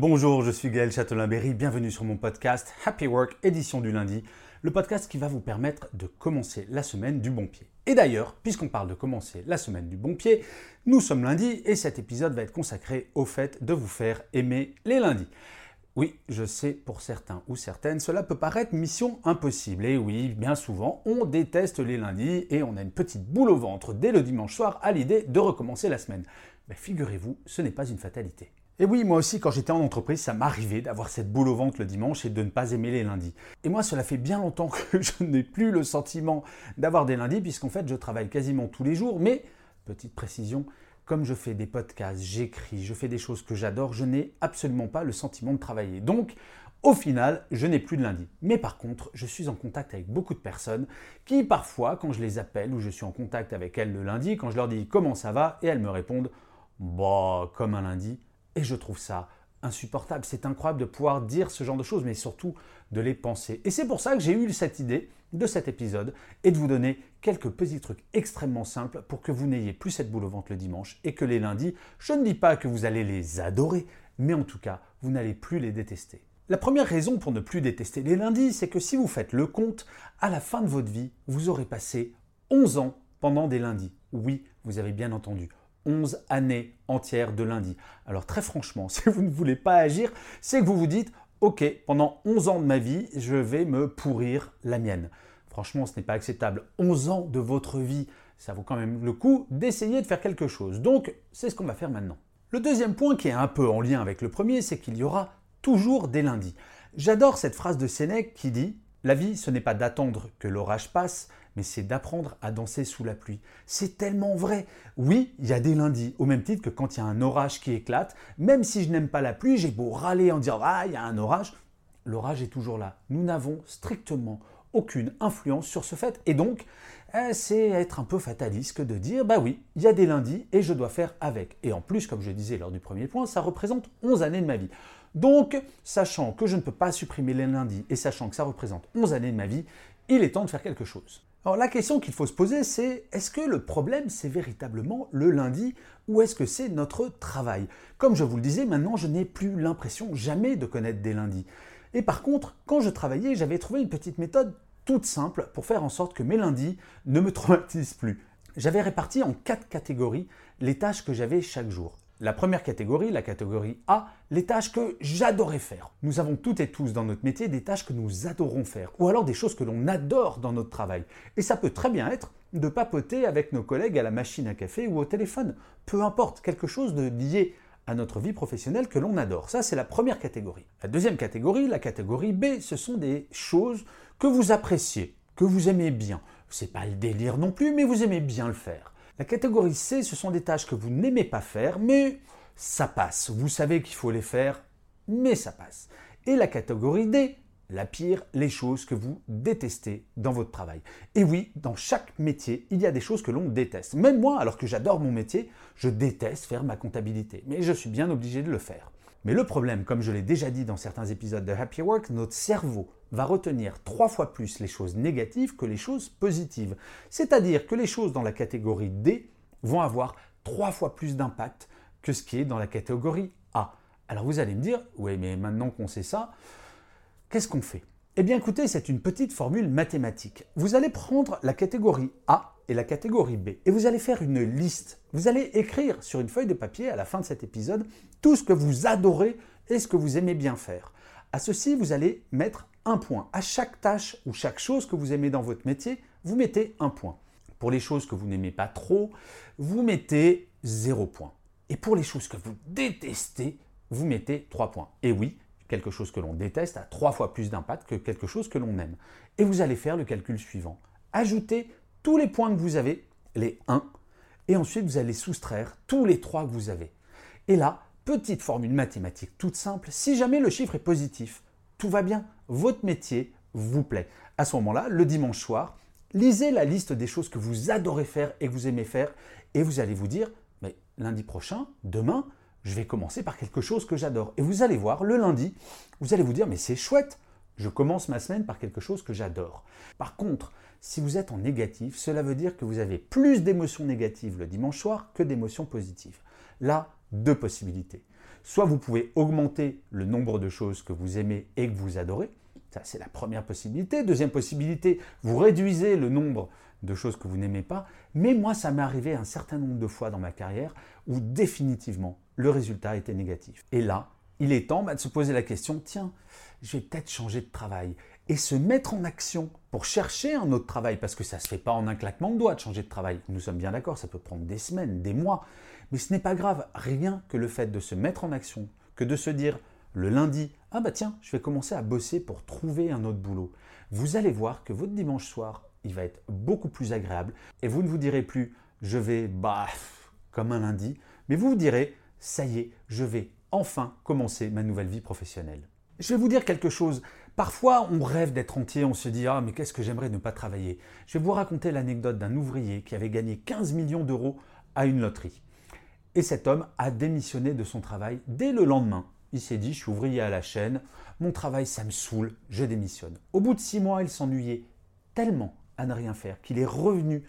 Bonjour, je suis Gaël Châtelain-Berry, bienvenue sur mon podcast Happy Work, édition du lundi, le podcast qui va vous permettre de commencer la semaine du bon pied. Et d'ailleurs, puisqu'on parle de commencer la semaine du bon pied, nous sommes lundi et cet épisode va être consacré au fait de vous faire aimer les lundis. Oui, je sais, pour certains ou certaines, cela peut paraître mission impossible. Et oui, bien souvent, on déteste les lundis et on a une petite boule au ventre dès le dimanche soir à l'idée de recommencer la semaine. Mais figurez-vous, ce n'est pas une fatalité. Et oui, moi aussi, quand j'étais en entreprise, ça m'arrivait d'avoir cette boule au ventre le dimanche et de ne pas aimer les lundis. Et moi, cela fait bien longtemps que je n'ai plus le sentiment d'avoir des lundis, puisqu'en fait, je travaille quasiment tous les jours. Mais, petite précision, comme je fais des podcasts, j'écris, je fais des choses que j'adore, je n'ai absolument pas le sentiment de travailler. Donc, au final, je n'ai plus de lundi. Mais par contre, je suis en contact avec beaucoup de personnes qui, parfois, quand je les appelle ou je suis en contact avec elles le lundi, quand je leur dis comment ça va, et elles me répondent bah, comme un lundi et je trouve ça insupportable. C'est incroyable de pouvoir dire ce genre de choses, mais surtout de les penser. Et c'est pour ça que j'ai eu cette idée de cet épisode et de vous donner quelques petits trucs extrêmement simples pour que vous n'ayez plus cette boule au ventre le dimanche et que les lundis, je ne dis pas que vous allez les adorer, mais en tout cas, vous n'allez plus les détester. La première raison pour ne plus détester les lundis, c'est que si vous faites le compte, à la fin de votre vie, vous aurez passé 11 ans pendant des lundis. Oui, vous avez bien entendu. 11 années entières de lundi. Alors très franchement, si vous ne voulez pas agir, c'est que vous vous dites, ok, pendant 11 ans de ma vie, je vais me pourrir la mienne. Franchement, ce n'est pas acceptable. 11 ans de votre vie, ça vaut quand même le coup d'essayer de faire quelque chose. Donc, c'est ce qu'on va faire maintenant. Le deuxième point qui est un peu en lien avec le premier, c'est qu'il y aura toujours des lundis. J'adore cette phrase de Sénèque qui dit La vie, ce n'est pas d'attendre que l'orage passe, mais c'est d'apprendre à danser sous la pluie. C'est tellement vrai. Oui, il y a des lundis, au même titre que quand il y a un orage qui éclate, même si je n'aime pas la pluie, j'ai beau râler en disant Ah, il y a un orage, l'orage est toujours là. Nous n'avons strictement aucune influence sur ce fait. Et donc, eh, c'est être un peu fataliste de dire Bah oui, il y a des lundis et je dois faire avec. Et en plus, comme je disais lors du premier point, ça représente 11 années de ma vie. Donc, sachant que je ne peux pas supprimer les lundis et sachant que ça représente 11 années de ma vie, il est temps de faire quelque chose. Alors la question qu'il faut se poser, c'est est-ce que le problème, c'est véritablement le lundi ou est-ce que c'est notre travail? Comme je vous le disais, maintenant, je n'ai plus l'impression jamais de connaître des lundis. Et par contre, quand je travaillais, j'avais trouvé une petite méthode toute simple pour faire en sorte que mes lundis ne me traumatisent plus. J'avais réparti en quatre catégories les tâches que j'avais chaque jour. La première catégorie, la catégorie A, les tâches que j'adorais faire. Nous avons toutes et tous dans notre métier des tâches que nous adorons faire, ou alors des choses que l'on adore dans notre travail. Et ça peut très bien être de papoter avec nos collègues à la machine à café ou au téléphone. Peu importe, quelque chose de lié à notre vie professionnelle que l'on adore. Ça, c'est la première catégorie. La deuxième catégorie, la catégorie B, ce sont des choses que vous appréciez, que vous aimez bien. C'est pas le délire non plus, mais vous aimez bien le faire. La catégorie C, ce sont des tâches que vous n'aimez pas faire, mais ça passe. Vous savez qu'il faut les faire, mais ça passe. Et la catégorie D, la pire, les choses que vous détestez dans votre travail. Et oui, dans chaque métier, il y a des choses que l'on déteste. Même moi, alors que j'adore mon métier, je déteste faire ma comptabilité. Mais je suis bien obligé de le faire. Mais le problème, comme je l'ai déjà dit dans certains épisodes de Happy Work, notre cerveau va retenir trois fois plus les choses négatives que les choses positives. C'est-à-dire que les choses dans la catégorie D vont avoir trois fois plus d'impact que ce qui est dans la catégorie A. Alors vous allez me dire, oui mais maintenant qu'on sait ça, qu'est-ce qu'on fait? Eh bien écoutez, c'est une petite formule mathématique. Vous allez prendre la catégorie A et la catégorie B. Et vous allez faire une liste. Vous allez écrire sur une feuille de papier à la fin de cet épisode tout ce que vous adorez et ce que vous aimez bien faire. À ceci, vous allez mettre un point. À chaque tâche ou chaque chose que vous aimez dans votre métier, vous mettez un point. Pour les choses que vous n'aimez pas trop, vous mettez zéro point. Et pour les choses que vous détestez, vous mettez trois points. Et oui, quelque chose que l'on déteste a trois fois plus d'impact que quelque chose que l'on aime. Et vous allez faire le calcul suivant. Ajoutez tous les points que vous avez, les 1, et ensuite vous allez soustraire tous les 3 que vous avez. Et là, petite formule mathématique toute simple, si jamais le chiffre est positif, tout va bien, votre métier vous plaît. À ce moment-là, le dimanche soir, lisez la liste des choses que vous adorez faire et que vous aimez faire, et vous allez vous dire, mais lundi prochain, demain, je vais commencer par quelque chose que j'adore. Et vous allez voir, le lundi, vous allez vous dire, mais c'est chouette, je commence ma semaine par quelque chose que j'adore. Par contre, si vous êtes en négatif, cela veut dire que vous avez plus d'émotions négatives le dimanche soir que d'émotions positives. Là, deux possibilités. Soit vous pouvez augmenter le nombre de choses que vous aimez et que vous adorez. Ça, c'est la première possibilité. Deuxième possibilité, vous réduisez le nombre de choses que vous n'aimez pas. Mais moi, ça m'est arrivé un certain nombre de fois dans ma carrière où définitivement le résultat était négatif. Et là, il est temps bah, de se poser la question, tiens, je vais peut-être changer de travail et se mettre en action pour chercher un autre travail, parce que ça ne se fait pas en un claquement de doigts de changer de travail. Nous sommes bien d'accord, ça peut prendre des semaines, des mois, mais ce n'est pas grave, rien que le fait de se mettre en action, que de se dire le lundi, ah bah tiens, je vais commencer à bosser pour trouver un autre boulot. Vous allez voir que votre dimanche soir, il va être beaucoup plus agréable, et vous ne vous direz plus, je vais, bah, comme un lundi, mais vous vous direz, ça y est, je vais enfin commencer ma nouvelle vie professionnelle. Je vais vous dire quelque chose. Parfois, on rêve d'être entier, on se dit Ah, mais qu'est-ce que j'aimerais ne pas travailler? Je vais vous raconter l'anecdote d'un ouvrier qui avait gagné 15 millions d'euros à une loterie. Et cet homme a démissionné de son travail dès le lendemain. Il s'est dit Je suis ouvrier à la chaîne, mon travail, ça me saoule, je démissionne. Au bout de six mois, il s'ennuyait tellement à ne rien faire qu'il est revenu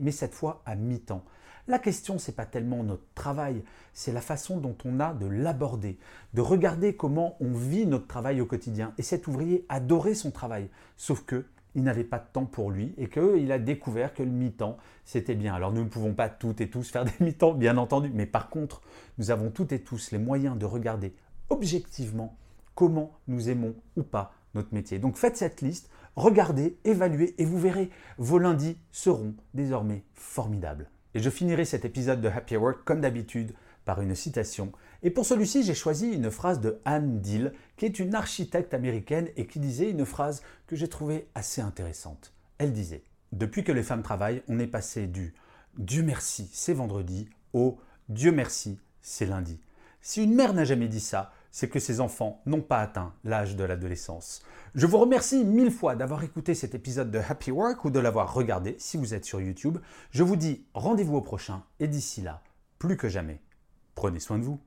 mais cette fois à mi-temps. La question, n'est pas tellement notre travail, c'est la façon dont on a de l'aborder, de regarder comment on vit notre travail au quotidien. Et cet ouvrier adorait son travail, sauf que il n'avait pas de temps pour lui et qu'il a découvert que le mi-temps, c'était bien. Alors nous ne pouvons pas toutes et tous faire des mi-temps, bien entendu, mais par contre, nous avons toutes et tous les moyens de regarder objectivement comment nous aimons ou pas notre métier. Donc faites cette liste, regardez, évaluez et vous verrez, vos lundis seront désormais formidables. Et je finirai cet épisode de Happy Work comme d'habitude par une citation. Et pour celui-ci, j'ai choisi une phrase de Anne Dill, qui est une architecte américaine et qui disait une phrase que j'ai trouvée assez intéressante. Elle disait Depuis que les femmes travaillent, on est passé du Dieu merci, c'est vendredi au Dieu merci, c'est lundi. Si une mère n'a jamais dit ça, c'est que ses enfants n'ont pas atteint l'âge de l'adolescence. Je vous remercie mille fois d'avoir écouté cet épisode de Happy Work ou de l'avoir regardé si vous êtes sur YouTube. Je vous dis rendez-vous au prochain et d'ici là, plus que jamais, prenez soin de vous.